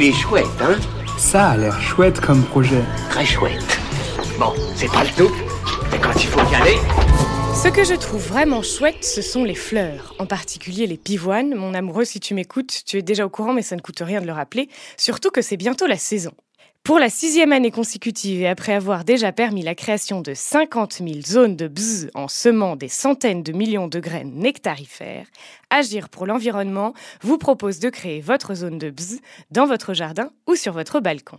Il est chouette, hein Ça a l'air chouette comme projet. Très chouette. Bon, c'est pas le tout, mais quand il faut y aller... Ce que je trouve vraiment chouette, ce sont les fleurs, en particulier les pivoines. Mon amoureux, si tu m'écoutes, tu es déjà au courant, mais ça ne coûte rien de le rappeler, surtout que c'est bientôt la saison. Pour la sixième année consécutive et après avoir déjà permis la création de 50 000 zones de bzz en semant des centaines de millions de graines nectarifères, Agir pour l'environnement vous propose de créer votre zone de bzz dans votre jardin ou sur votre balcon.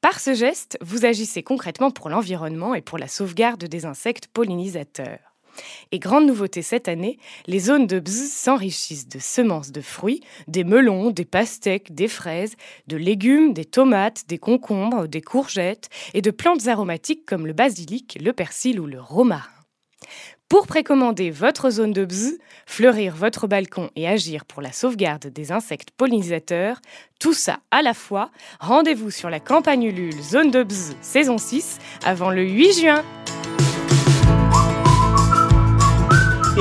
Par ce geste, vous agissez concrètement pour l'environnement et pour la sauvegarde des insectes pollinisateurs. Et grande nouveauté cette année, les zones de bzz s'enrichissent de semences de fruits, des melons, des pastèques, des fraises, de légumes, des tomates, des concombres, des courgettes et de plantes aromatiques comme le basilic, le persil ou le romarin. Pour précommander votre zone de bzz, fleurir votre balcon et agir pour la sauvegarde des insectes pollinisateurs, tout ça à la fois, rendez-vous sur la campagne Ulule Zone de bzz saison 6 avant le 8 juin.